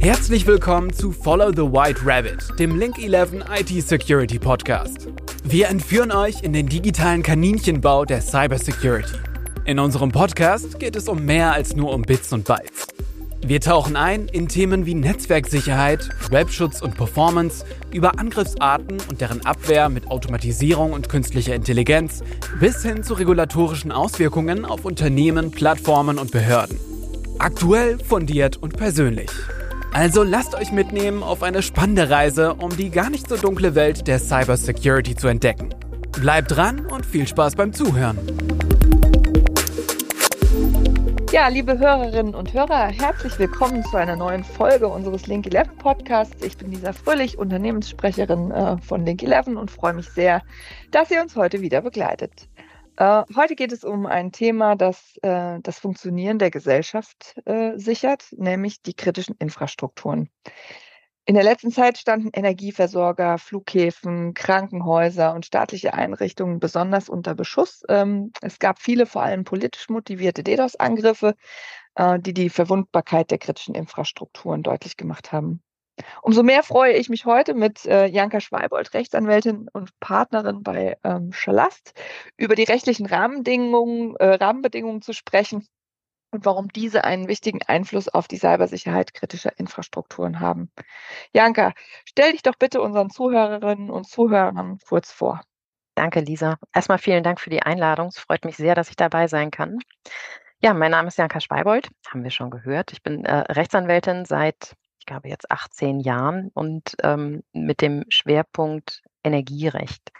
Herzlich willkommen zu Follow the White Rabbit, dem Link 11 IT Security Podcast. Wir entführen euch in den digitalen Kaninchenbau der Cybersecurity. In unserem Podcast geht es um mehr als nur um Bits und Bytes. Wir tauchen ein in Themen wie Netzwerksicherheit, Webschutz und Performance, über Angriffsarten und deren Abwehr mit Automatisierung und künstlicher Intelligenz bis hin zu regulatorischen Auswirkungen auf Unternehmen, Plattformen und Behörden. Aktuell, fundiert und persönlich. Also lasst euch mitnehmen auf eine spannende Reise, um die gar nicht so dunkle Welt der Cybersecurity zu entdecken. Bleibt dran und viel Spaß beim Zuhören. Ja, liebe Hörerinnen und Hörer, herzlich willkommen zu einer neuen Folge unseres Link 11 Podcasts. Ich bin Lisa Fröhlich, Unternehmenssprecherin äh, von Link 11 und freue mich sehr, dass ihr uns heute wieder begleitet. Äh, heute geht es um ein Thema, das äh, das Funktionieren der Gesellschaft sichert, nämlich die kritischen Infrastrukturen. In der letzten Zeit standen Energieversorger, Flughäfen, Krankenhäuser und staatliche Einrichtungen besonders unter Beschuss. Ähm, es gab viele, vor allem politisch motivierte DDoS-Angriffe, äh, die die Verwundbarkeit der kritischen Infrastrukturen deutlich gemacht haben. Umso mehr freue ich mich heute mit äh, Janka Schweibold, Rechtsanwältin und Partnerin bei ähm, Schalast, über die rechtlichen Rahmenbedingungen, äh, Rahmenbedingungen zu sprechen und warum diese einen wichtigen Einfluss auf die Cybersicherheit kritischer Infrastrukturen haben. Janka, stell dich doch bitte unseren Zuhörerinnen und Zuhörern kurz vor. Danke, Lisa. Erstmal vielen Dank für die Einladung. Es freut mich sehr, dass ich dabei sein kann. Ja, mein Name ist Janka Schweibold, haben wir schon gehört. Ich bin äh, Rechtsanwältin seit ich glaube, jetzt 18 Jahren und ähm, mit dem Schwerpunkt Energierecht.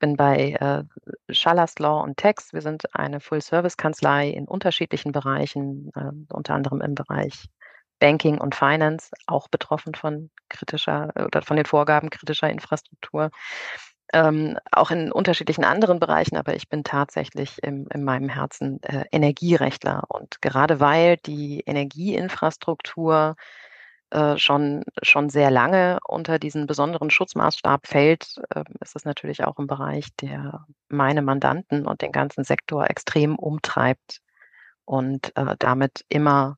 Bin bei äh, Schallas Law und Tax. Wir sind eine Full-Service-Kanzlei in unterschiedlichen Bereichen, äh, unter anderem im Bereich Banking und Finance, auch betroffen von kritischer oder von den Vorgaben kritischer Infrastruktur. Ähm, auch in unterschiedlichen anderen Bereichen, aber ich bin tatsächlich im, in meinem Herzen äh, Energierechtler. Und gerade weil die Energieinfrastruktur äh, schon, schon sehr lange unter diesen besonderen Schutzmaßstab fällt, äh, ist es natürlich auch ein Bereich, der meine Mandanten und den ganzen Sektor extrem umtreibt und äh, damit immer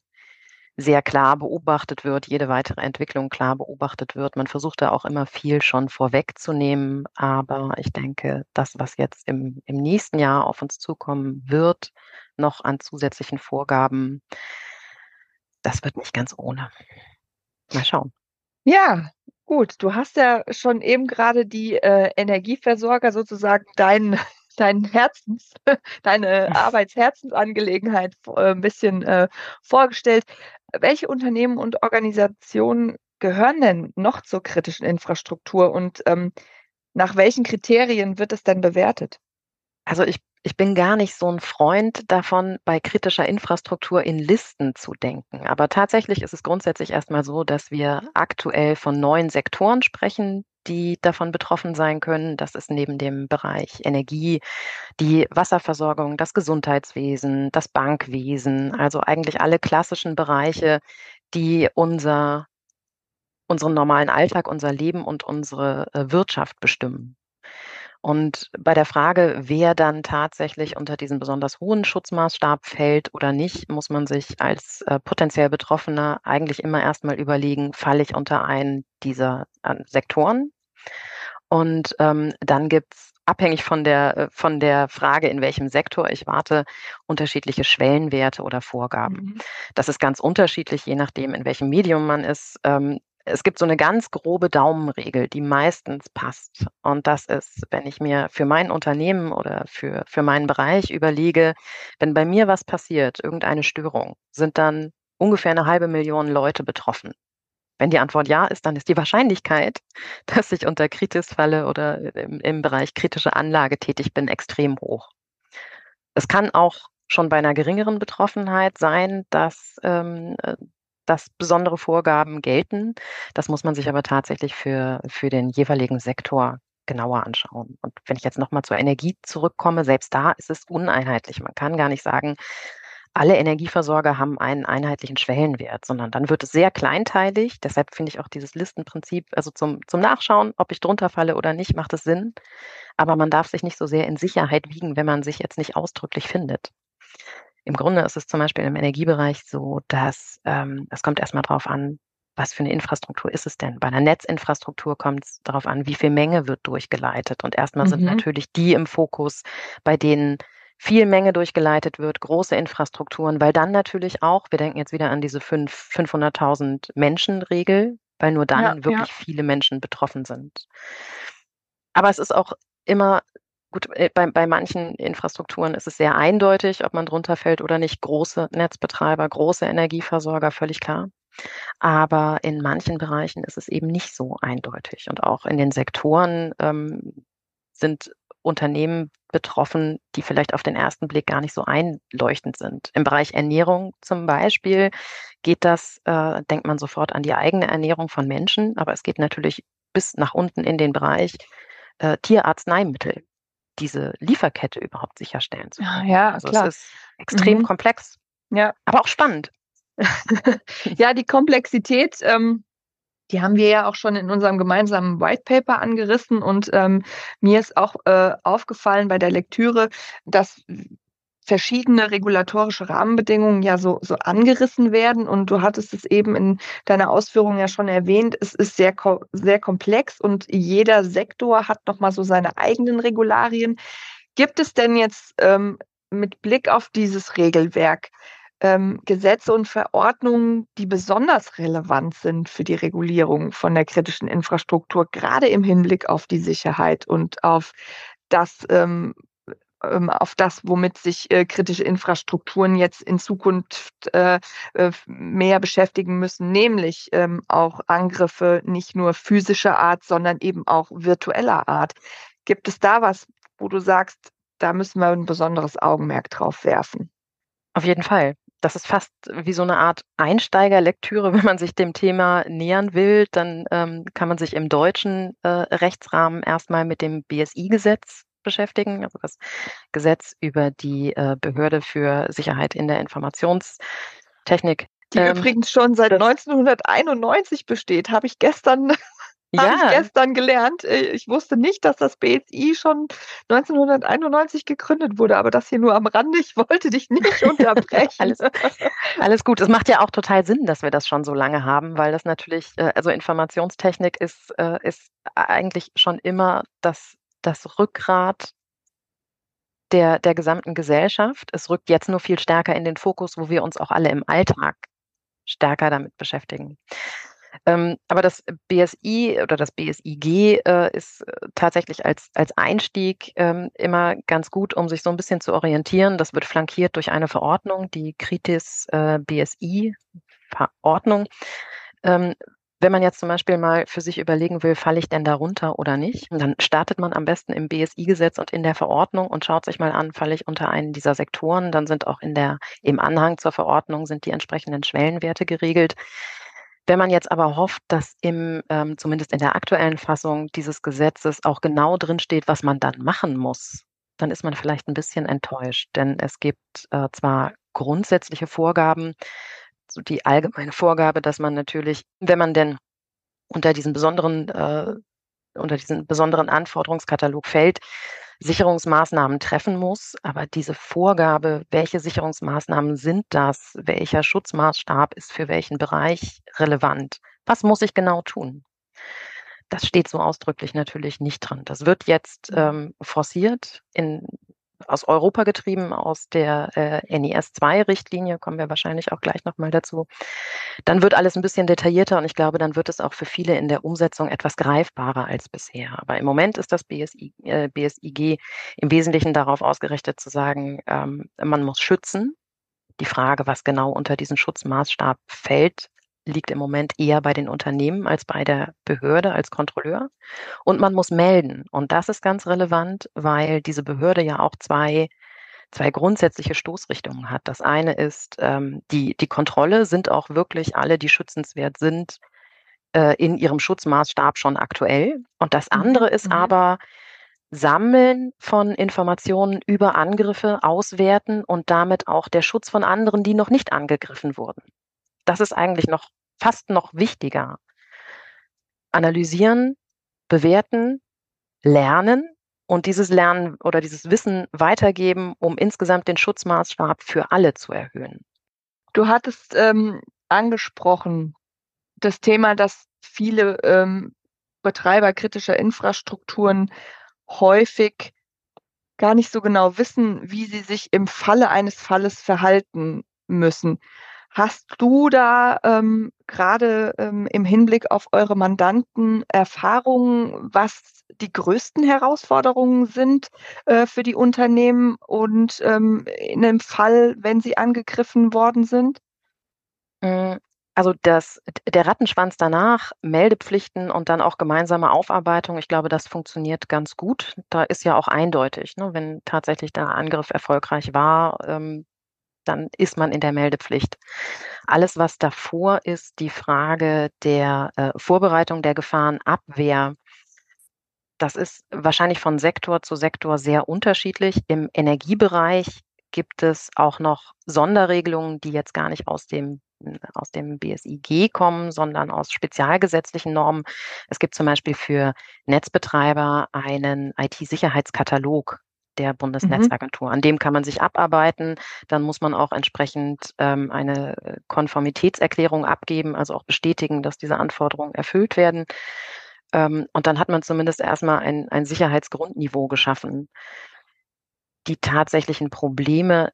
sehr klar beobachtet wird, jede weitere Entwicklung klar beobachtet wird. Man versucht da auch immer viel schon vorwegzunehmen, aber ich denke, das, was jetzt im, im nächsten Jahr auf uns zukommen wird, noch an zusätzlichen Vorgaben, das wird nicht ganz ohne. Mal schauen. Ja, gut. Du hast ja schon eben gerade die äh, Energieversorger sozusagen dein, dein Herzens, deine Arbeitsherzensangelegenheit äh, ein bisschen äh, vorgestellt. Welche Unternehmen und Organisationen gehören denn noch zur kritischen Infrastruktur und ähm, nach welchen Kriterien wird es denn bewertet? Also ich ich bin gar nicht so ein Freund davon, bei kritischer Infrastruktur in Listen zu denken. Aber tatsächlich ist es grundsätzlich erstmal so, dass wir aktuell von neuen Sektoren sprechen, die davon betroffen sein können. Das ist neben dem Bereich Energie die Wasserversorgung, das Gesundheitswesen, das Bankwesen, also eigentlich alle klassischen Bereiche, die unser, unseren normalen Alltag, unser Leben und unsere äh, Wirtschaft bestimmen. Und bei der Frage, wer dann tatsächlich unter diesen besonders hohen Schutzmaßstab fällt oder nicht, muss man sich als äh, potenziell Betroffener eigentlich immer erstmal überlegen, falle ich unter einen dieser äh, Sektoren? Und ähm, dann gibt's abhängig von der, äh, von der Frage, in welchem Sektor ich warte, unterschiedliche Schwellenwerte oder Vorgaben. Mhm. Das ist ganz unterschiedlich, je nachdem, in welchem Medium man ist. Ähm, es gibt so eine ganz grobe Daumenregel, die meistens passt. Und das ist, wenn ich mir für mein Unternehmen oder für, für meinen Bereich überlege, wenn bei mir was passiert, irgendeine Störung, sind dann ungefähr eine halbe Million Leute betroffen. Wenn die Antwort ja ist, dann ist die Wahrscheinlichkeit, dass ich unter Kritis falle oder im, im Bereich kritische Anlage tätig bin, extrem hoch. Es kann auch schon bei einer geringeren Betroffenheit sein, dass ähm, dass besondere Vorgaben gelten. Das muss man sich aber tatsächlich für, für den jeweiligen Sektor genauer anschauen. Und wenn ich jetzt nochmal zur Energie zurückkomme, selbst da ist es uneinheitlich. Man kann gar nicht sagen, alle Energieversorger haben einen einheitlichen Schwellenwert, sondern dann wird es sehr kleinteilig. Deshalb finde ich auch dieses Listenprinzip, also zum, zum Nachschauen, ob ich drunter falle oder nicht, macht es Sinn. Aber man darf sich nicht so sehr in Sicherheit wiegen, wenn man sich jetzt nicht ausdrücklich findet. Im Grunde ist es zum Beispiel im Energiebereich so, dass ähm, es kommt erstmal darauf an, was für eine Infrastruktur ist es denn? Bei einer Netzinfrastruktur kommt es darauf an, wie viel Menge wird durchgeleitet. Und erstmal mhm. sind natürlich die im Fokus, bei denen viel Menge durchgeleitet wird, große Infrastrukturen, weil dann natürlich auch, wir denken jetzt wieder an diese 500.000 Menschen-Regel, weil nur dann ja, wirklich ja. viele Menschen betroffen sind. Aber es ist auch immer gut, äh, bei, bei manchen Infrastrukturen ist es sehr eindeutig, ob man drunter fällt oder nicht. Große Netzbetreiber, große Energieversorger, völlig klar. Aber in manchen Bereichen ist es eben nicht so eindeutig. Und auch in den Sektoren ähm, sind Unternehmen betroffen, die vielleicht auf den ersten Blick gar nicht so einleuchtend sind. Im Bereich Ernährung zum Beispiel geht das, äh, denkt man sofort an die eigene Ernährung von Menschen, aber es geht natürlich bis nach unten in den Bereich äh, Tierarzneimittel, diese Lieferkette überhaupt sicherstellen zu können. Ja, also klar. Es ist extrem mhm. komplex, ja. aber auch spannend. ja, die Komplexität ähm, die haben wir ja auch schon in unserem gemeinsamen White Paper angerissen und ähm, mir ist auch äh, aufgefallen bei der Lektüre, dass verschiedene regulatorische Rahmenbedingungen ja so, so angerissen werden. Und du hattest es eben in deiner Ausführung ja schon erwähnt, es ist sehr, sehr komplex und jeder Sektor hat nochmal so seine eigenen Regularien. Gibt es denn jetzt ähm, mit Blick auf dieses Regelwerk ähm, Gesetze und Verordnungen, die besonders relevant sind für die Regulierung von der kritischen Infrastruktur, gerade im Hinblick auf die Sicherheit und auf das, ähm, ähm auf das, womit sich äh, kritische Infrastrukturen jetzt in Zukunft äh, äh, mehr beschäftigen müssen, nämlich ähm, auch Angriffe nicht nur physischer Art, sondern eben auch virtueller Art. Gibt es da was, wo du sagst, da müssen wir ein besonderes Augenmerk drauf werfen? Auf jeden Fall das ist fast wie so eine Art Einsteigerlektüre, wenn man sich dem Thema nähern will. Dann ähm, kann man sich im deutschen äh, Rechtsrahmen erstmal mit dem BSI-Gesetz beschäftigen, also das Gesetz über die äh, Behörde für Sicherheit in der Informationstechnik. Die ähm, übrigens schon seit 1991 besteht, habe ich gestern ja. Habe ich gestern gelernt. Äh, ich wusste nicht, dass das BSI schon 1991 gegründet wurde, aber das hier nur am Rande. Ich wollte dich nicht unterbrechen. alles, alles gut. Es macht ja auch total Sinn, dass wir das schon so lange haben, weil das natürlich, äh, also Informationstechnik ist, äh, ist eigentlich schon immer das, das Rückgrat der, der gesamten Gesellschaft. Es rückt jetzt nur viel stärker in den Fokus, wo wir uns auch alle im Alltag stärker damit beschäftigen. Ähm, aber das BSI oder das BSIG äh, ist äh, tatsächlich als, als Einstieg ähm, immer ganz gut, um sich so ein bisschen zu orientieren. Das wird flankiert durch eine Verordnung, die Kritis äh, BSI Verordnung. Ähm, wenn man jetzt zum Beispiel mal für sich überlegen will, falle ich denn darunter oder nicht, dann startet man am besten im BSI-Gesetz und in der Verordnung und schaut sich mal an, falle ich unter einen dieser Sektoren. Dann sind auch in der, im Anhang zur Verordnung sind die entsprechenden Schwellenwerte geregelt. Wenn man jetzt aber hofft, dass im, ähm, zumindest in der aktuellen Fassung dieses Gesetzes auch genau drin steht, was man dann machen muss, dann ist man vielleicht ein bisschen enttäuscht. Denn es gibt äh, zwar grundsätzliche Vorgaben, so die allgemeine Vorgabe, dass man natürlich, wenn man denn unter diesen besonderen, äh, unter diesen besonderen Anforderungskatalog fällt, Sicherungsmaßnahmen treffen muss. Aber diese Vorgabe, welche Sicherungsmaßnahmen sind das, welcher Schutzmaßstab ist für welchen Bereich relevant, was muss ich genau tun? Das steht so ausdrücklich natürlich nicht drin. Das wird jetzt ähm, forciert in aus Europa getrieben, aus der äh, NIS 2 Richtlinie, kommen wir wahrscheinlich auch gleich nochmal dazu. Dann wird alles ein bisschen detaillierter und ich glaube, dann wird es auch für viele in der Umsetzung etwas greifbarer als bisher. Aber im Moment ist das BSI, äh, BSIG im Wesentlichen darauf ausgerichtet zu sagen, ähm, man muss schützen. Die Frage, was genau unter diesen Schutzmaßstab fällt, liegt im Moment eher bei den Unternehmen als bei der Behörde als Kontrolleur. Und man muss melden. Und das ist ganz relevant, weil diese Behörde ja auch zwei, zwei grundsätzliche Stoßrichtungen hat. Das eine ist ähm, die, die Kontrolle. Sind auch wirklich alle, die schützenswert sind, äh, in ihrem Schutzmaßstab schon aktuell? Und das mhm, andere ist mhm. aber, Sammeln von Informationen über Angriffe auswerten und damit auch der Schutz von anderen, die noch nicht angegriffen wurden. Das ist eigentlich noch fast noch wichtiger. Analysieren, bewerten, lernen und dieses Lernen oder dieses Wissen weitergeben, um insgesamt den Schutzmaßstab für alle zu erhöhen. Du hattest ähm, angesprochen das Thema, dass viele ähm, Betreiber kritischer Infrastrukturen häufig gar nicht so genau wissen, wie sie sich im Falle eines Falles verhalten müssen. Hast du da ähm, gerade ähm, im Hinblick auf eure Mandanten Erfahrungen, was die größten Herausforderungen sind äh, für die Unternehmen und ähm, in einem Fall, wenn sie angegriffen worden sind? Hm, also das, der Rattenschwanz danach, Meldepflichten und dann auch gemeinsame Aufarbeitung, ich glaube, das funktioniert ganz gut. Da ist ja auch eindeutig, ne, wenn tatsächlich der Angriff erfolgreich war, ähm, dann ist man in der Meldepflicht. Alles, was davor ist, die Frage der äh, Vorbereitung der Gefahrenabwehr, das ist wahrscheinlich von Sektor zu Sektor sehr unterschiedlich. Im Energiebereich gibt es auch noch Sonderregelungen, die jetzt gar nicht aus dem aus dem BSIG kommen, sondern aus spezialgesetzlichen Normen. Es gibt zum Beispiel für Netzbetreiber einen IT-Sicherheitskatalog der Bundesnetzagentur. Mhm. An dem kann man sich abarbeiten. Dann muss man auch entsprechend ähm, eine Konformitätserklärung abgeben, also auch bestätigen, dass diese Anforderungen erfüllt werden. Ähm, und dann hat man zumindest erstmal ein, ein Sicherheitsgrundniveau geschaffen. Die tatsächlichen Probleme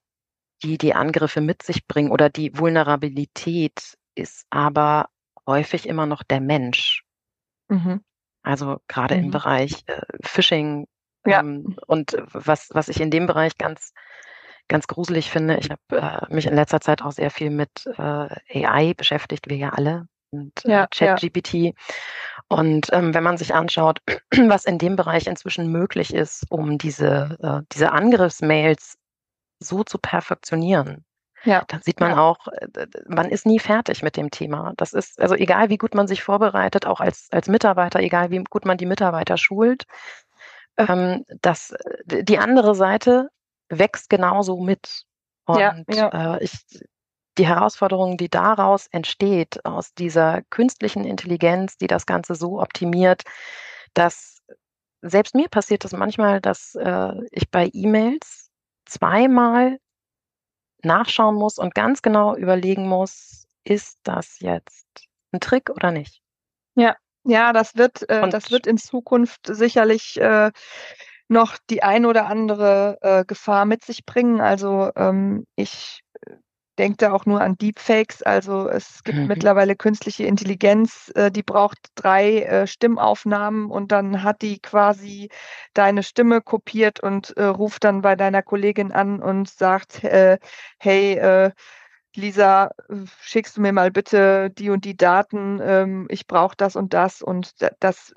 die die Angriffe mit sich bringen oder die Vulnerabilität ist aber häufig immer noch der Mensch. Mhm. Also gerade mhm. im Bereich äh, Phishing ja. ähm, und was, was ich in dem Bereich ganz, ganz gruselig finde, ich habe äh, mich in letzter Zeit auch sehr viel mit äh, AI beschäftigt, wir ja alle, und äh, ja, ChatGPT. Ja. Und ähm, wenn man sich anschaut, was in dem Bereich inzwischen möglich ist, um diese, äh, diese Angriffsmails so zu perfektionieren. Ja. Dann sieht man auch, äh, man ist nie fertig mit dem Thema. Das ist, also egal wie gut man sich vorbereitet, auch als, als Mitarbeiter, egal wie gut man die Mitarbeiter schult, ähm, das, äh, die andere Seite wächst genauso mit. Und ja, ja. Äh, ich, die Herausforderung, die daraus entsteht, aus dieser künstlichen Intelligenz, die das Ganze so optimiert, dass selbst mir passiert es das manchmal, dass äh, ich bei E-Mails zweimal nachschauen muss und ganz genau überlegen muss, ist das jetzt ein Trick oder nicht? Ja, ja, das wird, äh, das wird in Zukunft sicherlich äh, noch die ein oder andere äh, Gefahr mit sich bringen. Also ähm, ich denkt da auch nur an Deepfakes. Also es gibt mhm. mittlerweile künstliche Intelligenz, äh, die braucht drei äh, Stimmaufnahmen und dann hat die quasi deine Stimme kopiert und äh, ruft dann bei deiner Kollegin an und sagt, äh, hey, äh, Lisa, schickst du mir mal bitte die und die Daten, ähm, ich brauche das und das und das,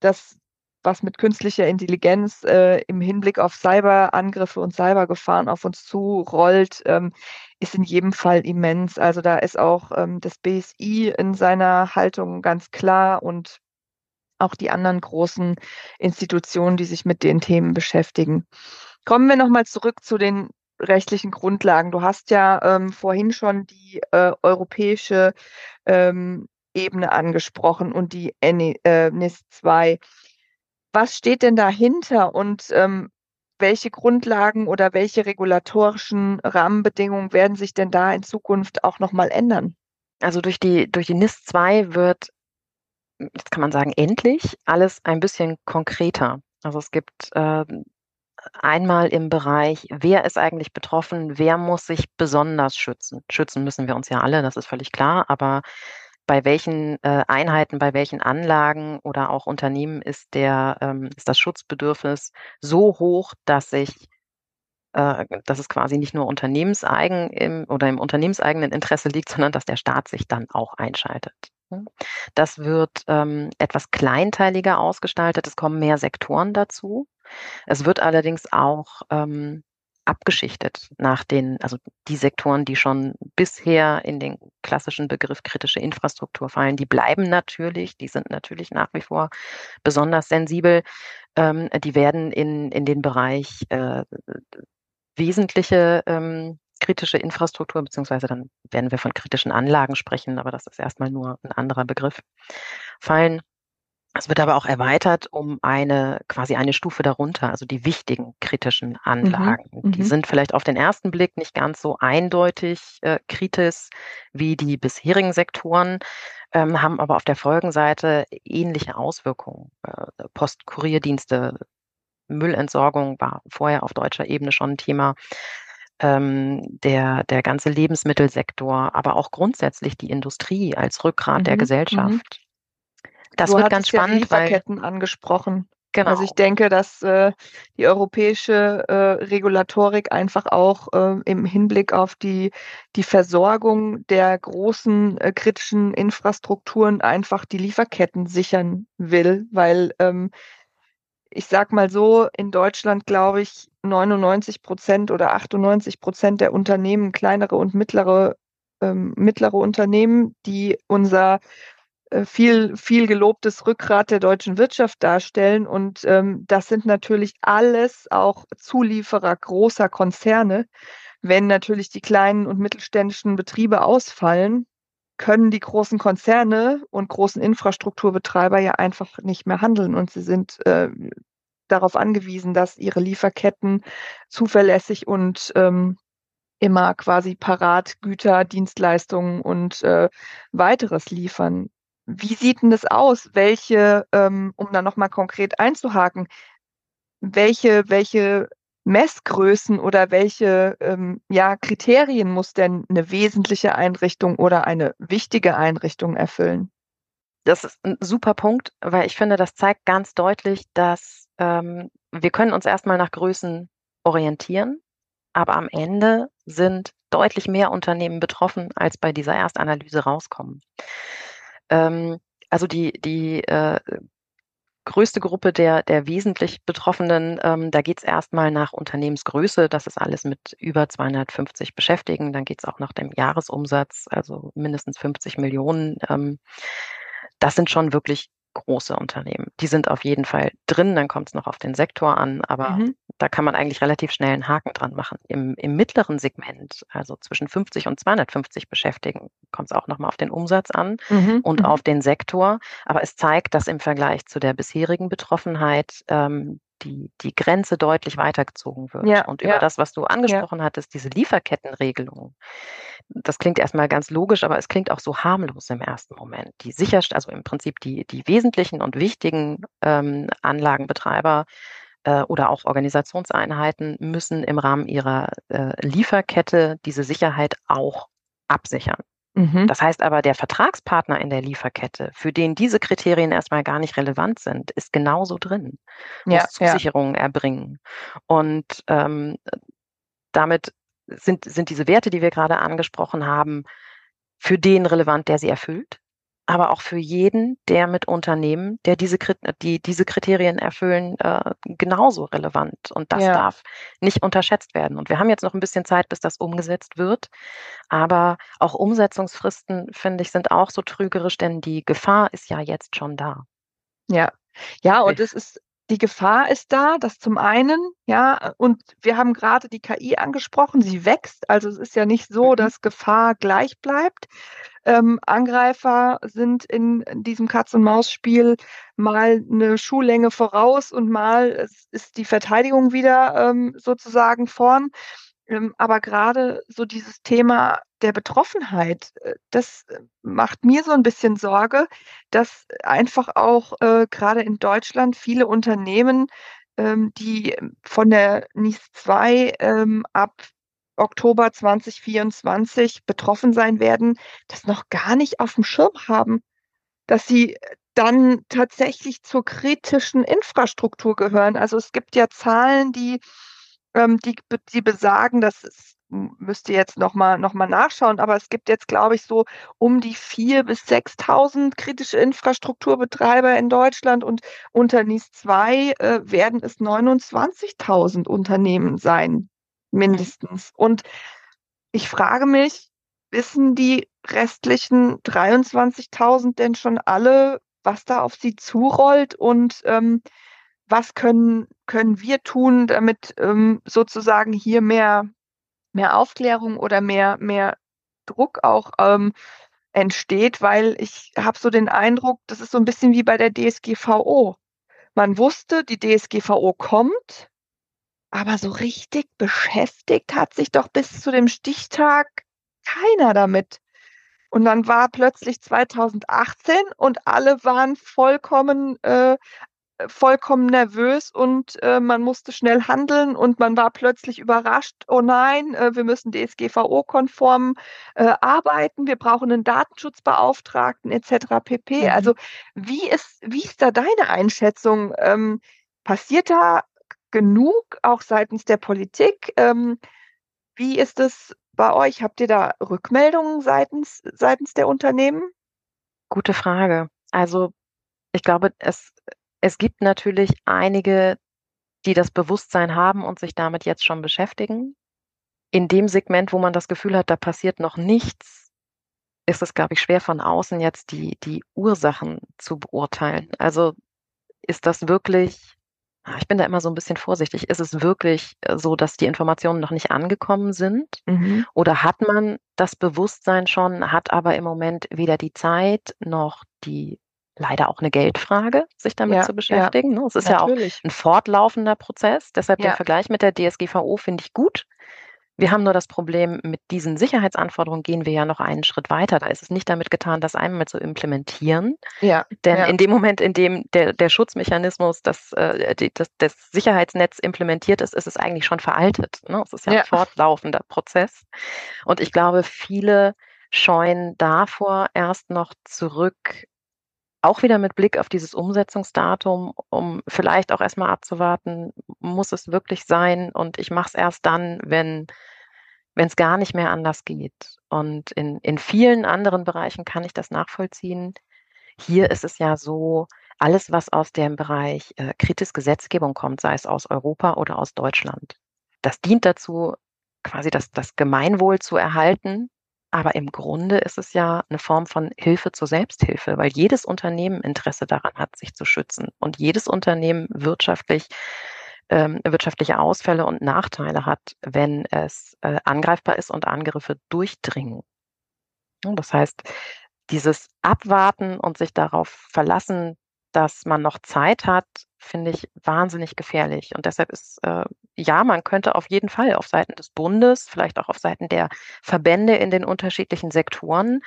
das was mit künstlicher Intelligenz äh, im Hinblick auf Cyberangriffe und Cybergefahren auf uns zurollt, ähm, ist in jedem Fall immens. Also da ist auch ähm, das BSI in seiner Haltung ganz klar und auch die anderen großen Institutionen, die sich mit den Themen beschäftigen. Kommen wir nochmal zurück zu den rechtlichen Grundlagen. Du hast ja ähm, vorhin schon die äh, europäische ähm, Ebene angesprochen und die äh, NIS 2. Was steht denn dahinter und ähm, welche Grundlagen oder welche regulatorischen Rahmenbedingungen werden sich denn da in Zukunft auch nochmal ändern? Also durch die, durch die NIS 2 wird, jetzt kann man sagen, endlich alles ein bisschen konkreter. Also es gibt äh, einmal im Bereich, wer ist eigentlich betroffen, wer muss sich besonders schützen. Schützen müssen wir uns ja alle, das ist völlig klar, aber bei welchen äh, Einheiten, bei welchen Anlagen oder auch Unternehmen ist der, ähm, ist das Schutzbedürfnis so hoch, dass sich äh, dass es quasi nicht nur unternehmenseigen im, oder im unternehmenseigenen Interesse liegt, sondern dass der Staat sich dann auch einschaltet. Ne? Das wird ähm, etwas kleinteiliger ausgestaltet. Es kommen mehr Sektoren dazu. Es wird allerdings auch ähm, abgeschichtet nach den, also die Sektoren, die schon bisher in den klassischen Begriff kritische Infrastruktur fallen, die bleiben natürlich, die sind natürlich nach wie vor besonders sensibel. Ähm, die werden in, in den Bereich äh, wesentliche ähm, kritische Infrastruktur, beziehungsweise dann werden wir von kritischen Anlagen sprechen, aber das ist erstmal nur ein anderer Begriff, fallen. Es wird aber auch erweitert um eine quasi eine Stufe darunter, also die wichtigen kritischen mhm, Anlagen. Mhm, die sind vielleicht auf den ersten Blick nicht ganz so eindeutig äh, kritisch wie die bisherigen Sektoren, ähm, haben aber auf der Folgenseite ähnliche Auswirkungen. Äh, Postkurierdienste, Müllentsorgung war vorher auf deutscher Ebene schon ein Thema. Ähm, der, der ganze Lebensmittelsektor, aber auch grundsätzlich die Industrie als Rückgrat mhm, der mhm. Das du wird ganz spannend. Ja Lieferketten weil, angesprochen. Genau. Also ich denke, dass äh, die europäische äh, Regulatorik einfach auch äh, im Hinblick auf die, die Versorgung der großen äh, kritischen Infrastrukturen einfach die Lieferketten sichern will, weil ähm, ich sag mal so, in Deutschland glaube ich 99 Prozent oder 98 Prozent der Unternehmen, kleinere und mittlere, ähm, mittlere Unternehmen, die unser viel, viel gelobtes Rückgrat der deutschen Wirtschaft darstellen. Und ähm, das sind natürlich alles auch Zulieferer großer Konzerne. Wenn natürlich die kleinen und mittelständischen Betriebe ausfallen, können die großen Konzerne und großen Infrastrukturbetreiber ja einfach nicht mehr handeln. Und sie sind äh, darauf angewiesen, dass ihre Lieferketten zuverlässig und ähm, immer quasi parat Güter, Dienstleistungen und äh, weiteres liefern. Wie sieht denn das aus? Welche, ähm, um da nochmal konkret einzuhaken, welche, welche Messgrößen oder welche ähm, ja, Kriterien muss denn eine wesentliche Einrichtung oder eine wichtige Einrichtung erfüllen? Das ist ein super Punkt, weil ich finde, das zeigt ganz deutlich, dass ähm, wir können uns erstmal nach Größen orientieren, aber am Ende sind deutlich mehr Unternehmen betroffen, als bei dieser Erstanalyse rauskommen. Ähm, also die, die äh, größte Gruppe der, der wesentlich Betroffenen, ähm, da geht es erstmal nach Unternehmensgröße. Das ist alles mit über 250 Beschäftigten. Dann geht es auch nach dem Jahresumsatz, also mindestens 50 Millionen. Ähm, das sind schon wirklich große Unternehmen. Die sind auf jeden Fall drin, dann kommt es noch auf den Sektor an, aber mhm. da kann man eigentlich relativ schnell einen Haken dran machen. Im, im mittleren Segment, also zwischen 50 und 250 Beschäftigten, kommt es auch nochmal auf den Umsatz an mhm. und mhm. auf den Sektor. Aber es zeigt, dass im Vergleich zu der bisherigen Betroffenheit ähm, die, die Grenze deutlich weitergezogen wird. Ja, und über ja. das, was du angesprochen ja. hattest, diese Lieferkettenregelung, das klingt erstmal ganz logisch, aber es klingt auch so harmlos im ersten Moment. Die sicherst, also im Prinzip die, die wesentlichen und wichtigen ähm, Anlagenbetreiber äh, oder auch Organisationseinheiten müssen im Rahmen ihrer äh, Lieferkette diese Sicherheit auch absichern. Mhm. Das heißt aber, der Vertragspartner in der Lieferkette, für den diese Kriterien erstmal gar nicht relevant sind, ist genauso drin, muss ja, Zusicherungen ja. erbringen. Und ähm, damit sind, sind diese Werte, die wir gerade angesprochen haben, für den relevant, der sie erfüllt aber auch für jeden, der mit Unternehmen, der diese, die diese Kriterien erfüllen, äh, genauso relevant. Und das ja. darf nicht unterschätzt werden. Und wir haben jetzt noch ein bisschen Zeit, bis das umgesetzt wird. Aber auch Umsetzungsfristen, finde ich, sind auch so trügerisch, denn die Gefahr ist ja jetzt schon da. Ja, ja, und es ist die Gefahr ist da, das zum einen, ja, und wir haben gerade die KI angesprochen, sie wächst. Also es ist ja nicht so, mhm. dass Gefahr gleich bleibt. Ähm, Angreifer sind in, in diesem Katz-und-Maus-Spiel mal eine Schuhlänge voraus und mal ist die Verteidigung wieder ähm, sozusagen vorn. Ähm, aber gerade so dieses Thema der Betroffenheit, äh, das äh, macht mir so ein bisschen Sorge, dass einfach auch äh, gerade in Deutschland viele Unternehmen, ähm, die von der NIS 2 ähm, ab Oktober 2024 betroffen sein werden, das noch gar nicht auf dem Schirm haben, dass sie dann tatsächlich zur kritischen Infrastruktur gehören. Also es gibt ja Zahlen, die ähm, die, die besagen, das ist, müsste jetzt nochmal noch mal nachschauen, aber es gibt jetzt, glaube ich, so um die 4.000 bis 6.000 kritische Infrastrukturbetreiber in Deutschland und unter NIS 2 äh, werden es 29.000 Unternehmen sein, mindestens. Und ich frage mich, wissen die restlichen 23.000 denn schon alle, was da auf sie zurollt und ähm, was können, können wir tun, damit ähm, sozusagen hier mehr, mehr Aufklärung oder mehr, mehr Druck auch ähm, entsteht, weil ich habe so den Eindruck, das ist so ein bisschen wie bei der DSGVO. Man wusste, die DSGVO kommt, aber so richtig beschäftigt hat sich doch bis zu dem Stichtag keiner damit. Und dann war plötzlich 2018 und alle waren vollkommen äh, vollkommen nervös und äh, man musste schnell handeln und man war plötzlich überrascht, oh nein, äh, wir müssen DSGVO-konform äh, arbeiten, wir brauchen einen Datenschutzbeauftragten etc. pp. Mhm. Also wie ist, wie ist da deine Einschätzung? Ähm, passiert da genug auch seitens der Politik? Ähm, wie ist es bei euch? Habt ihr da Rückmeldungen seitens, seitens der Unternehmen? Gute Frage. Also ich glaube, es es gibt natürlich einige, die das Bewusstsein haben und sich damit jetzt schon beschäftigen. In dem Segment, wo man das Gefühl hat, da passiert noch nichts, ist es, glaube ich, schwer von außen jetzt die, die Ursachen zu beurteilen. Also ist das wirklich, ah, ich bin da immer so ein bisschen vorsichtig, ist es wirklich äh, so, dass die Informationen noch nicht angekommen sind? Mhm. Oder hat man das Bewusstsein schon, hat aber im Moment weder die Zeit noch die leider auch eine Geldfrage, sich damit ja, zu beschäftigen. Ja, ne? es ist natürlich. ja auch ein fortlaufender Prozess. Deshalb ja. den Vergleich mit der DSGVO finde ich gut. Wir haben nur das Problem, mit diesen Sicherheitsanforderungen gehen wir ja noch einen Schritt weiter. Da ist es nicht damit getan, das einmal zu implementieren. Ja, Denn ja. in dem Moment, in dem der, der Schutzmechanismus, das, äh, die, das, das Sicherheitsnetz implementiert ist, ist es eigentlich schon veraltet. Ne? Es ist ja, ja ein fortlaufender Prozess. Und ich glaube, viele scheuen davor erst noch zurück, auch wieder mit Blick auf dieses Umsetzungsdatum, um vielleicht auch erstmal abzuwarten, muss es wirklich sein und ich mache es erst dann, wenn wenn es gar nicht mehr anders geht. Und in, in vielen anderen Bereichen kann ich das nachvollziehen. Hier ist es ja so, alles, was aus dem Bereich äh, kritische Gesetzgebung kommt, sei es aus Europa oder aus Deutschland, das dient dazu, quasi das, das Gemeinwohl zu erhalten aber im Grunde ist es ja eine Form von Hilfe zur Selbsthilfe, weil jedes Unternehmen Interesse daran hat, sich zu schützen und jedes Unternehmen wirtschaftlich ähm, wirtschaftliche Ausfälle und Nachteile hat, wenn es äh, angreifbar ist und Angriffe durchdringen. Das heißt, dieses Abwarten und sich darauf verlassen, dass man noch Zeit hat, finde ich wahnsinnig gefährlich. Und deshalb ist, äh, ja, man könnte auf jeden Fall auf Seiten des Bundes, vielleicht auch auf Seiten der Verbände in den unterschiedlichen Sektoren,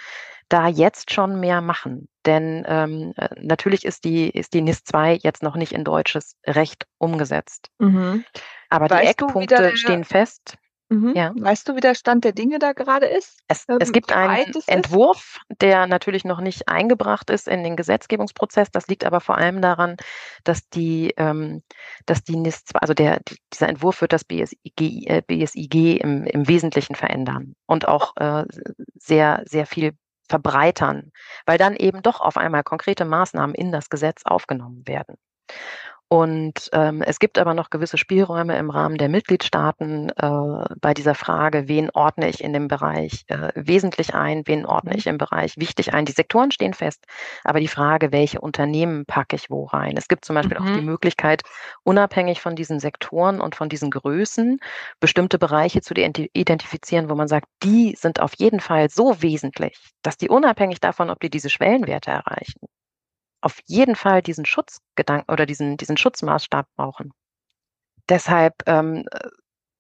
da jetzt schon mehr machen. Denn ähm, äh, natürlich ist die, ist die NIS 2 jetzt noch nicht in deutsches Recht umgesetzt. Mhm. Aber weißt die Eckpunkte stehen fest. Mhm. Ja. Weißt du, wie der Stand der Dinge da gerade ist? Es, ähm, es gibt einen Entwurf, der natürlich noch nicht eingebracht ist in den Gesetzgebungsprozess. Das liegt aber vor allem daran, dass die, ähm, dass die NIS, also der, dieser Entwurf wird das BSIG, äh, BSIG im, im Wesentlichen verändern und auch äh, sehr, sehr viel verbreitern, weil dann eben doch auf einmal konkrete Maßnahmen in das Gesetz aufgenommen werden. Und ähm, es gibt aber noch gewisse Spielräume im Rahmen der Mitgliedstaaten äh, bei dieser Frage, wen ordne ich in dem Bereich äh, wesentlich ein, wen ordne mhm. ich im Bereich wichtig ein. Die Sektoren stehen fest, aber die Frage, welche Unternehmen packe ich wo rein. Es gibt zum Beispiel mhm. auch die mhm. Möglichkeit, unabhängig von diesen Sektoren und von diesen Größen, bestimmte Bereiche zu identifizieren, wo man sagt, die sind auf jeden Fall so wesentlich, dass die unabhängig davon, ob die diese Schwellenwerte erreichen, auf jeden Fall diesen Schutzgedanken oder diesen, diesen Schutzmaßstab brauchen. Deshalb ähm,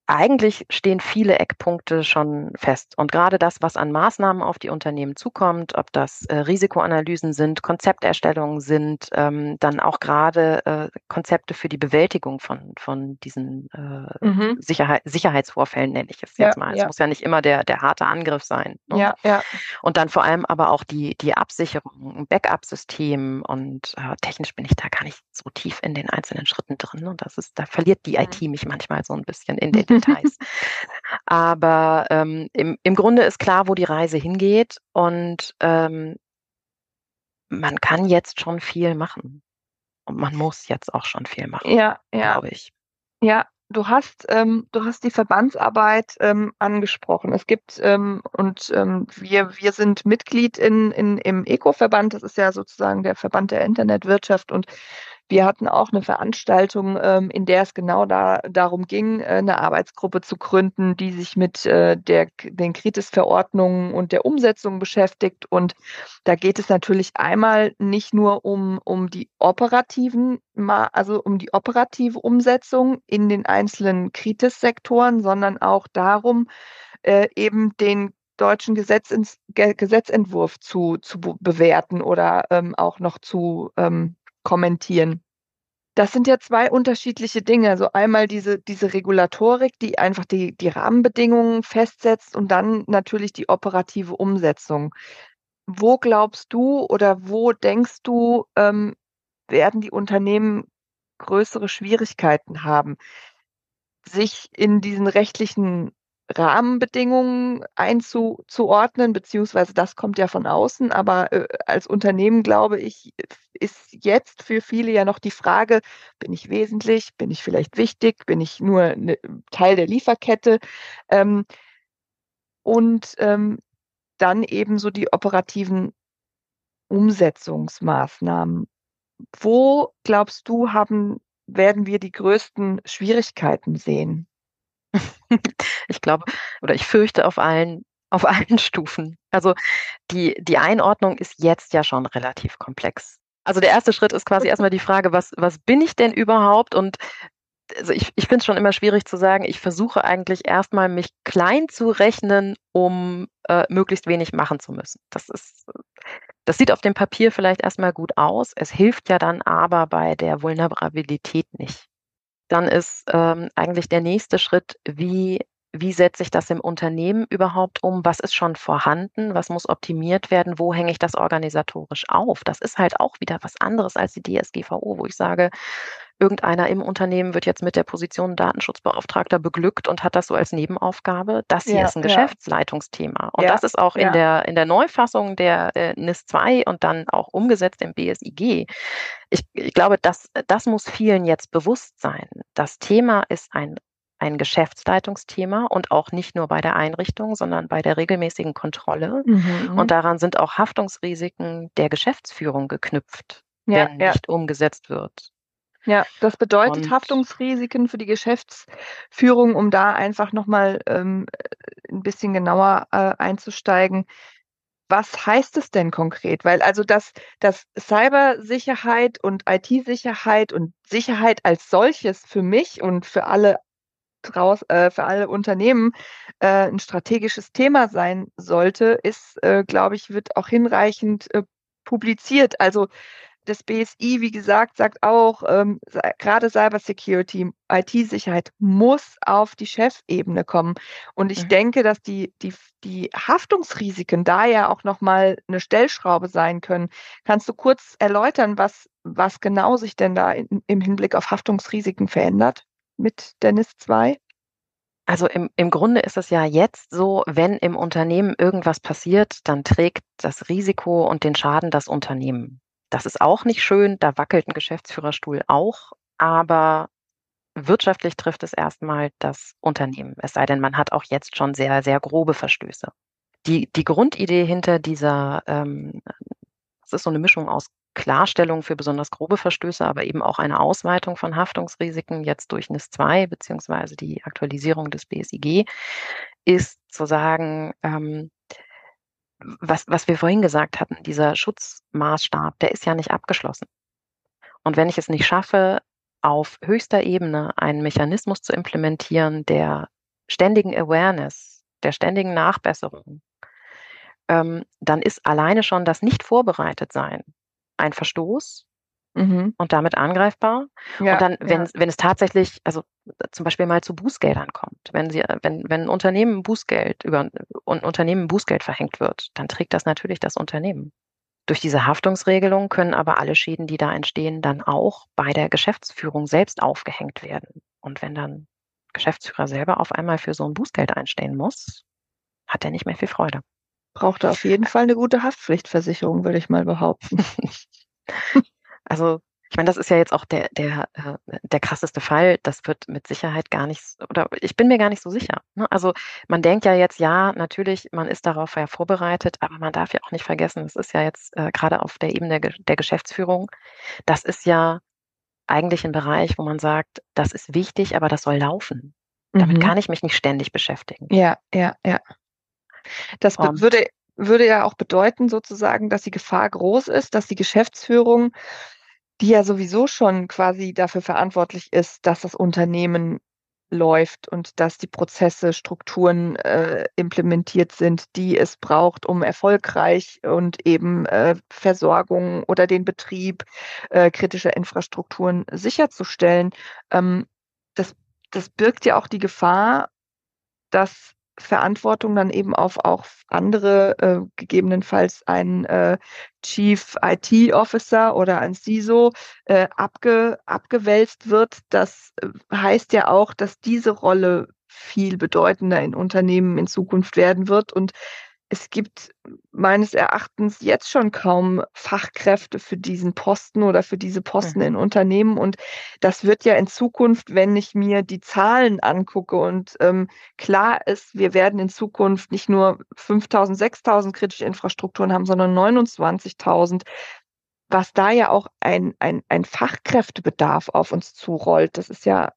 eigentlich stehen viele Eckpunkte schon fest. Und gerade das, was an Maßnahmen auf die Unternehmen zukommt, ob das äh, Risikoanalysen sind, Konzepterstellungen sind, ähm, dann auch gerade äh, Konzepte für die Bewältigung von, von diesen äh, mhm. Sicherheit, Sicherheitsvorfällen, nenne ich es jetzt ja, mal. Es ja. muss ja nicht immer der, der harte Angriff sein. Ne? Ja, ja. Und dann vor allem aber auch die, die Absicherung, Backup-System und äh, technisch bin ich da gar nicht so tief in den einzelnen Schritten drin. Und das ist, da verliert die mhm. IT mich manchmal so ein bisschen in den Details. Aber ähm, im, im Grunde ist klar, wo die Reise hingeht und ähm, man kann jetzt schon viel machen. Und man muss jetzt auch schon viel machen, ja, ja. glaube ich. Ja, du hast, ähm, du hast die Verbandsarbeit ähm, angesprochen. Es gibt ähm, und ähm, wir, wir sind Mitglied in, in, im ECO-Verband. Das ist ja sozusagen der Verband der Internetwirtschaft und wir hatten auch eine Veranstaltung, ähm, in der es genau da, darum ging, äh, eine Arbeitsgruppe zu gründen, die sich mit äh, der, den Kritis-Verordnungen und der Umsetzung beschäftigt. Und da geht es natürlich einmal nicht nur um, um die operativen, also um die operative Umsetzung in den einzelnen Kritis-Sektoren, sondern auch darum, äh, eben den deutschen Gesetzentwurf zu, zu bewerten oder ähm, auch noch zu ähm, kommentieren. Das sind ja zwei unterschiedliche Dinge. Also einmal diese, diese Regulatorik, die einfach die, die Rahmenbedingungen festsetzt und dann natürlich die operative Umsetzung. Wo glaubst du oder wo denkst du, ähm, werden die Unternehmen größere Schwierigkeiten haben, sich in diesen rechtlichen Rahmenbedingungen einzuordnen, beziehungsweise das kommt ja von außen. Aber äh, als Unternehmen, glaube ich, ist jetzt für viele ja noch die Frage, bin ich wesentlich, bin ich vielleicht wichtig, bin ich nur eine, Teil der Lieferkette? Ähm, und ähm, dann eben so die operativen Umsetzungsmaßnahmen. Wo glaubst du, haben, werden wir die größten Schwierigkeiten sehen? ich glaube, oder ich fürchte auf allen, auf allen Stufen. Also die, die Einordnung ist jetzt ja schon relativ komplex. Also der erste Schritt ist quasi erstmal die Frage, was, was bin ich denn überhaupt? Und also ich, ich finde es schon immer schwierig zu sagen, ich versuche eigentlich erstmal mich klein zu rechnen, um äh, möglichst wenig machen zu müssen. Das ist, das sieht auf dem Papier vielleicht erstmal gut aus. Es hilft ja dann aber bei der Vulnerabilität nicht dann ist ähm, eigentlich der nächste Schritt, wie, wie setze ich das im Unternehmen überhaupt um? Was ist schon vorhanden? Was muss optimiert werden? Wo hänge ich das organisatorisch auf? Das ist halt auch wieder was anderes als die DSGVO, wo ich sage, irgendeiner im Unternehmen wird jetzt mit der Position Datenschutzbeauftragter beglückt und hat das so als Nebenaufgabe. Das hier ja, ist ein ja. Geschäftsleitungsthema. Und ja, das ist auch in, der, in der Neufassung der äh, NIS 2 und dann auch umgesetzt im BSIG. Ich, ich glaube, das, das muss vielen jetzt bewusst sein. Das Thema ist ein ein Geschäftsleitungsthema und auch nicht nur bei der Einrichtung, sondern bei der regelmäßigen Kontrolle. Mhm. Und daran sind auch Haftungsrisiken der Geschäftsführung geknüpft, ja, wenn ja. nicht umgesetzt wird. Ja, das bedeutet und Haftungsrisiken für die Geschäftsführung, um da einfach nochmal ähm, ein bisschen genauer äh, einzusteigen. Was heißt es denn konkret? Weil also das, das Cybersicherheit und IT-Sicherheit und Sicherheit als solches für mich und für alle draus, äh, für alle Unternehmen äh, ein strategisches Thema sein sollte, ist, äh, glaube ich, wird auch hinreichend äh, publiziert. Also das BSI, wie gesagt, sagt auch, ähm, gerade Cybersecurity, IT-Sicherheit muss auf die Chefebene kommen. Und ich mhm. denke, dass die, die, die Haftungsrisiken da ja auch nochmal eine Stellschraube sein können. Kannst du kurz erläutern, was, was genau sich denn da in, im Hinblick auf Haftungsrisiken verändert mit Dennis 2? Also im, im Grunde ist es ja jetzt so, wenn im Unternehmen irgendwas passiert, dann trägt das Risiko und den Schaden das Unternehmen. Das ist auch nicht schön, da wackelt ein Geschäftsführerstuhl auch, aber wirtschaftlich trifft es erstmal das Unternehmen. Es sei denn, man hat auch jetzt schon sehr, sehr grobe Verstöße. Die, die Grundidee hinter dieser, ähm, das ist so eine Mischung aus Klarstellung für besonders grobe Verstöße, aber eben auch eine Ausweitung von Haftungsrisiken jetzt durch NIS 2 beziehungsweise die Aktualisierung des BSIG, ist zu sagen, ähm, was, was wir vorhin gesagt hatten, dieser Schutzmaßstab, der ist ja nicht abgeschlossen. Und wenn ich es nicht schaffe, auf höchster Ebene einen Mechanismus zu implementieren, der ständigen Awareness, der ständigen Nachbesserung, ähm, dann ist alleine schon das nicht vorbereitet sein ein Verstoß mhm. und damit angreifbar. Ja, und dann, wenn, ja. wenn es tatsächlich, also zum Beispiel mal zu Bußgeldern kommt, wenn sie, wenn, wenn ein Unternehmen Bußgeld über ein Unternehmen Bußgeld verhängt wird, dann trägt das natürlich das Unternehmen. Durch diese Haftungsregelung können aber alle Schäden, die da entstehen, dann auch bei der Geschäftsführung selbst aufgehängt werden. Und wenn dann Geschäftsführer selber auf einmal für so ein Bußgeld einstehen muss, hat er nicht mehr viel Freude. Braucht er auf jeden Fall eine gute Haftpflichtversicherung, würde ich mal behaupten. Also ich meine, das ist ja jetzt auch der, der, äh, der krasseste Fall. Das wird mit Sicherheit gar nicht, oder ich bin mir gar nicht so sicher. Ne? Also man denkt ja jetzt, ja, natürlich, man ist darauf ja vorbereitet, aber man darf ja auch nicht vergessen, es ist ja jetzt äh, gerade auf der Ebene der, der Geschäftsführung, das ist ja eigentlich ein Bereich, wo man sagt, das ist wichtig, aber das soll laufen. Damit mhm. kann ich mich nicht ständig beschäftigen. Ja, ja, ja. Das würde, würde ja auch bedeuten, sozusagen, dass die Gefahr groß ist, dass die Geschäftsführung die ja sowieso schon quasi dafür verantwortlich ist, dass das Unternehmen läuft und dass die Prozesse, Strukturen äh, implementiert sind, die es braucht, um erfolgreich und eben äh, Versorgung oder den Betrieb äh, kritischer Infrastrukturen sicherzustellen. Ähm, das, das birgt ja auch die Gefahr, dass Verantwortung dann eben auf auch andere, äh, gegebenenfalls ein äh, Chief IT Officer oder ein CISO äh, abge, abgewälzt wird. Das äh, heißt ja auch, dass diese Rolle viel bedeutender in Unternehmen in Zukunft werden wird und es gibt meines Erachtens jetzt schon kaum Fachkräfte für diesen Posten oder für diese Posten mhm. in Unternehmen. Und das wird ja in Zukunft, wenn ich mir die Zahlen angucke und ähm, klar ist, wir werden in Zukunft nicht nur 5000, 6000 kritische Infrastrukturen haben, sondern 29.000 was da ja auch ein, ein, ein Fachkräftebedarf auf uns zurollt. Das ist ja,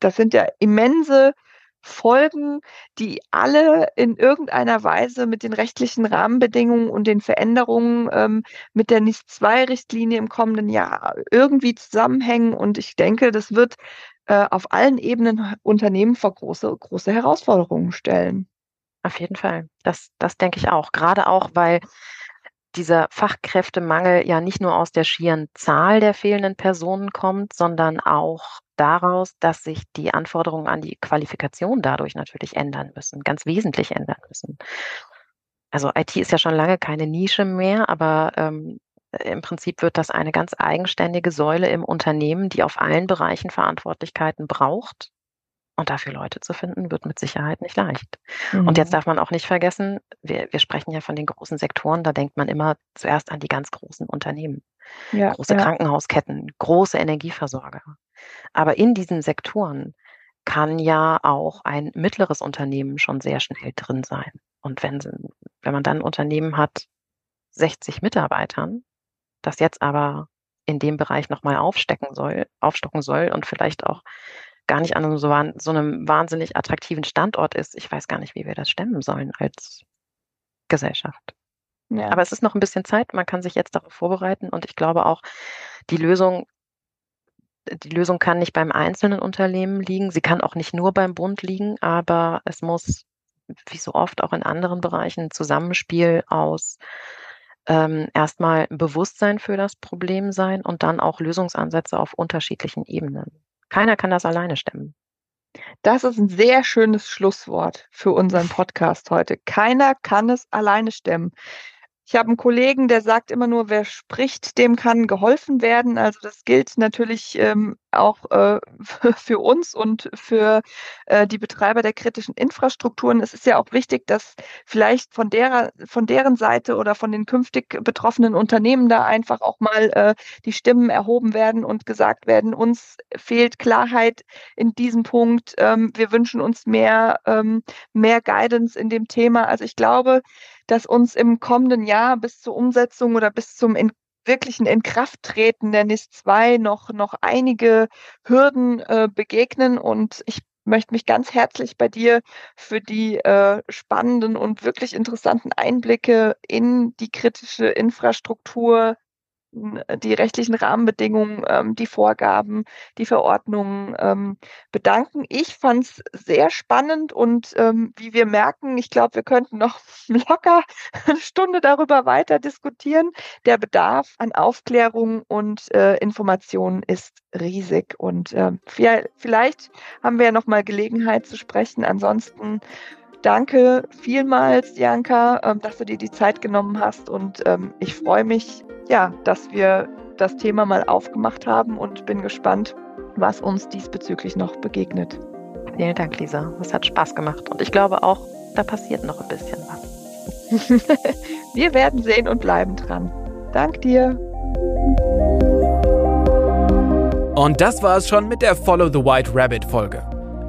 das sind ja immense Folgen, die alle in irgendeiner Weise mit den rechtlichen Rahmenbedingungen und den Veränderungen ähm, mit der NIS-2-Richtlinie im kommenden Jahr irgendwie zusammenhängen. Und ich denke, das wird äh, auf allen Ebenen Unternehmen vor große, große Herausforderungen stellen. Auf jeden Fall. Das, das denke ich auch. Gerade auch, weil dieser Fachkräftemangel ja nicht nur aus der schieren Zahl der fehlenden Personen kommt, sondern auch daraus, dass sich die Anforderungen an die Qualifikation dadurch natürlich ändern müssen, ganz wesentlich ändern müssen. Also IT ist ja schon lange keine Nische mehr, aber ähm, im Prinzip wird das eine ganz eigenständige Säule im Unternehmen, die auf allen Bereichen Verantwortlichkeiten braucht. Und dafür Leute zu finden, wird mit Sicherheit nicht leicht. Mhm. Und jetzt mhm. darf man auch nicht vergessen, wir, wir sprechen ja von den großen Sektoren, da denkt man immer zuerst an die ganz großen Unternehmen. Ja, große ja. Krankenhausketten, große Energieversorger. Aber in diesen Sektoren kann ja auch ein mittleres Unternehmen schon sehr schnell drin sein. Und wenn, wenn man dann ein Unternehmen hat, 60 Mitarbeitern, das jetzt aber in dem Bereich nochmal aufstecken soll, aufstocken soll und vielleicht auch gar nicht an so, so einem wahnsinnig attraktiven Standort ist, ich weiß gar nicht, wie wir das stemmen sollen als Gesellschaft. Ja. Aber es ist noch ein bisschen Zeit, man kann sich jetzt darauf vorbereiten und ich glaube auch, die Lösung, die Lösung kann nicht beim einzelnen Unternehmen liegen, sie kann auch nicht nur beim Bund liegen, aber es muss, wie so oft auch in anderen Bereichen, ein Zusammenspiel aus ähm, erstmal Bewusstsein für das Problem sein und dann auch Lösungsansätze auf unterschiedlichen Ebenen. Keiner kann das alleine stemmen. Das ist ein sehr schönes Schlusswort für unseren Podcast heute. Keiner kann es alleine stemmen. Ich habe einen Kollegen, der sagt immer nur, wer spricht, dem kann geholfen werden. Also das gilt natürlich ähm, auch äh, für uns und für äh, die Betreiber der kritischen Infrastrukturen. Es ist ja auch wichtig, dass vielleicht von derer, von deren Seite oder von den künftig betroffenen Unternehmen da einfach auch mal äh, die Stimmen erhoben werden und gesagt werden, uns fehlt Klarheit in diesem Punkt. Ähm, wir wünschen uns mehr, ähm, mehr Guidance in dem Thema. Also ich glaube, dass uns im kommenden Jahr bis zur Umsetzung oder bis zum wirklichen Inkrafttreten der NIS 2 noch, noch einige Hürden äh, begegnen. Und ich möchte mich ganz herzlich bei dir für die äh, spannenden und wirklich interessanten Einblicke in die kritische Infrastruktur die rechtlichen Rahmenbedingungen, ähm, die Vorgaben, die Verordnungen ähm, bedanken. Ich fand es sehr spannend und ähm, wie wir merken, ich glaube, wir könnten noch locker eine Stunde darüber weiter diskutieren. Der Bedarf an Aufklärung und äh, Informationen ist riesig und äh, vielleicht haben wir ja noch mal Gelegenheit zu sprechen. Ansonsten danke vielmals, Janka, ähm, dass du dir die Zeit genommen hast und ähm, ich freue mich, ja, dass wir das Thema mal aufgemacht haben und bin gespannt, was uns diesbezüglich noch begegnet. Vielen Dank, Lisa. Es hat Spaß gemacht und ich glaube auch, da passiert noch ein bisschen was. wir werden sehen und bleiben dran. Dank dir. Und das war es schon mit der Follow the White Rabbit Folge.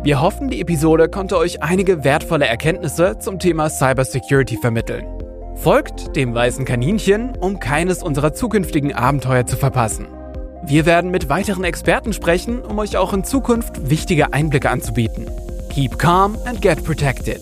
Wir hoffen, die Episode konnte euch einige wertvolle Erkenntnisse zum Thema Cybersecurity vermitteln. Folgt dem weißen Kaninchen, um keines unserer zukünftigen Abenteuer zu verpassen. Wir werden mit weiteren Experten sprechen, um euch auch in Zukunft wichtige Einblicke anzubieten. Keep calm and get protected.